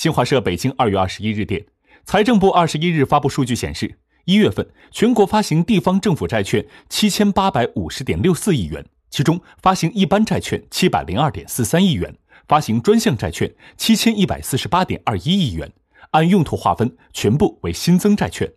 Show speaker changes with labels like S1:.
S1: 新华社北京二月二十一日电财政部二十一日发布数据显示一月份全国发行地方政府债券七千八百五十点六四亿元其中发行一般债券七百零二点四三亿元发行专项债券七千一百四十八点二一亿元按用途划分全部为新增债券。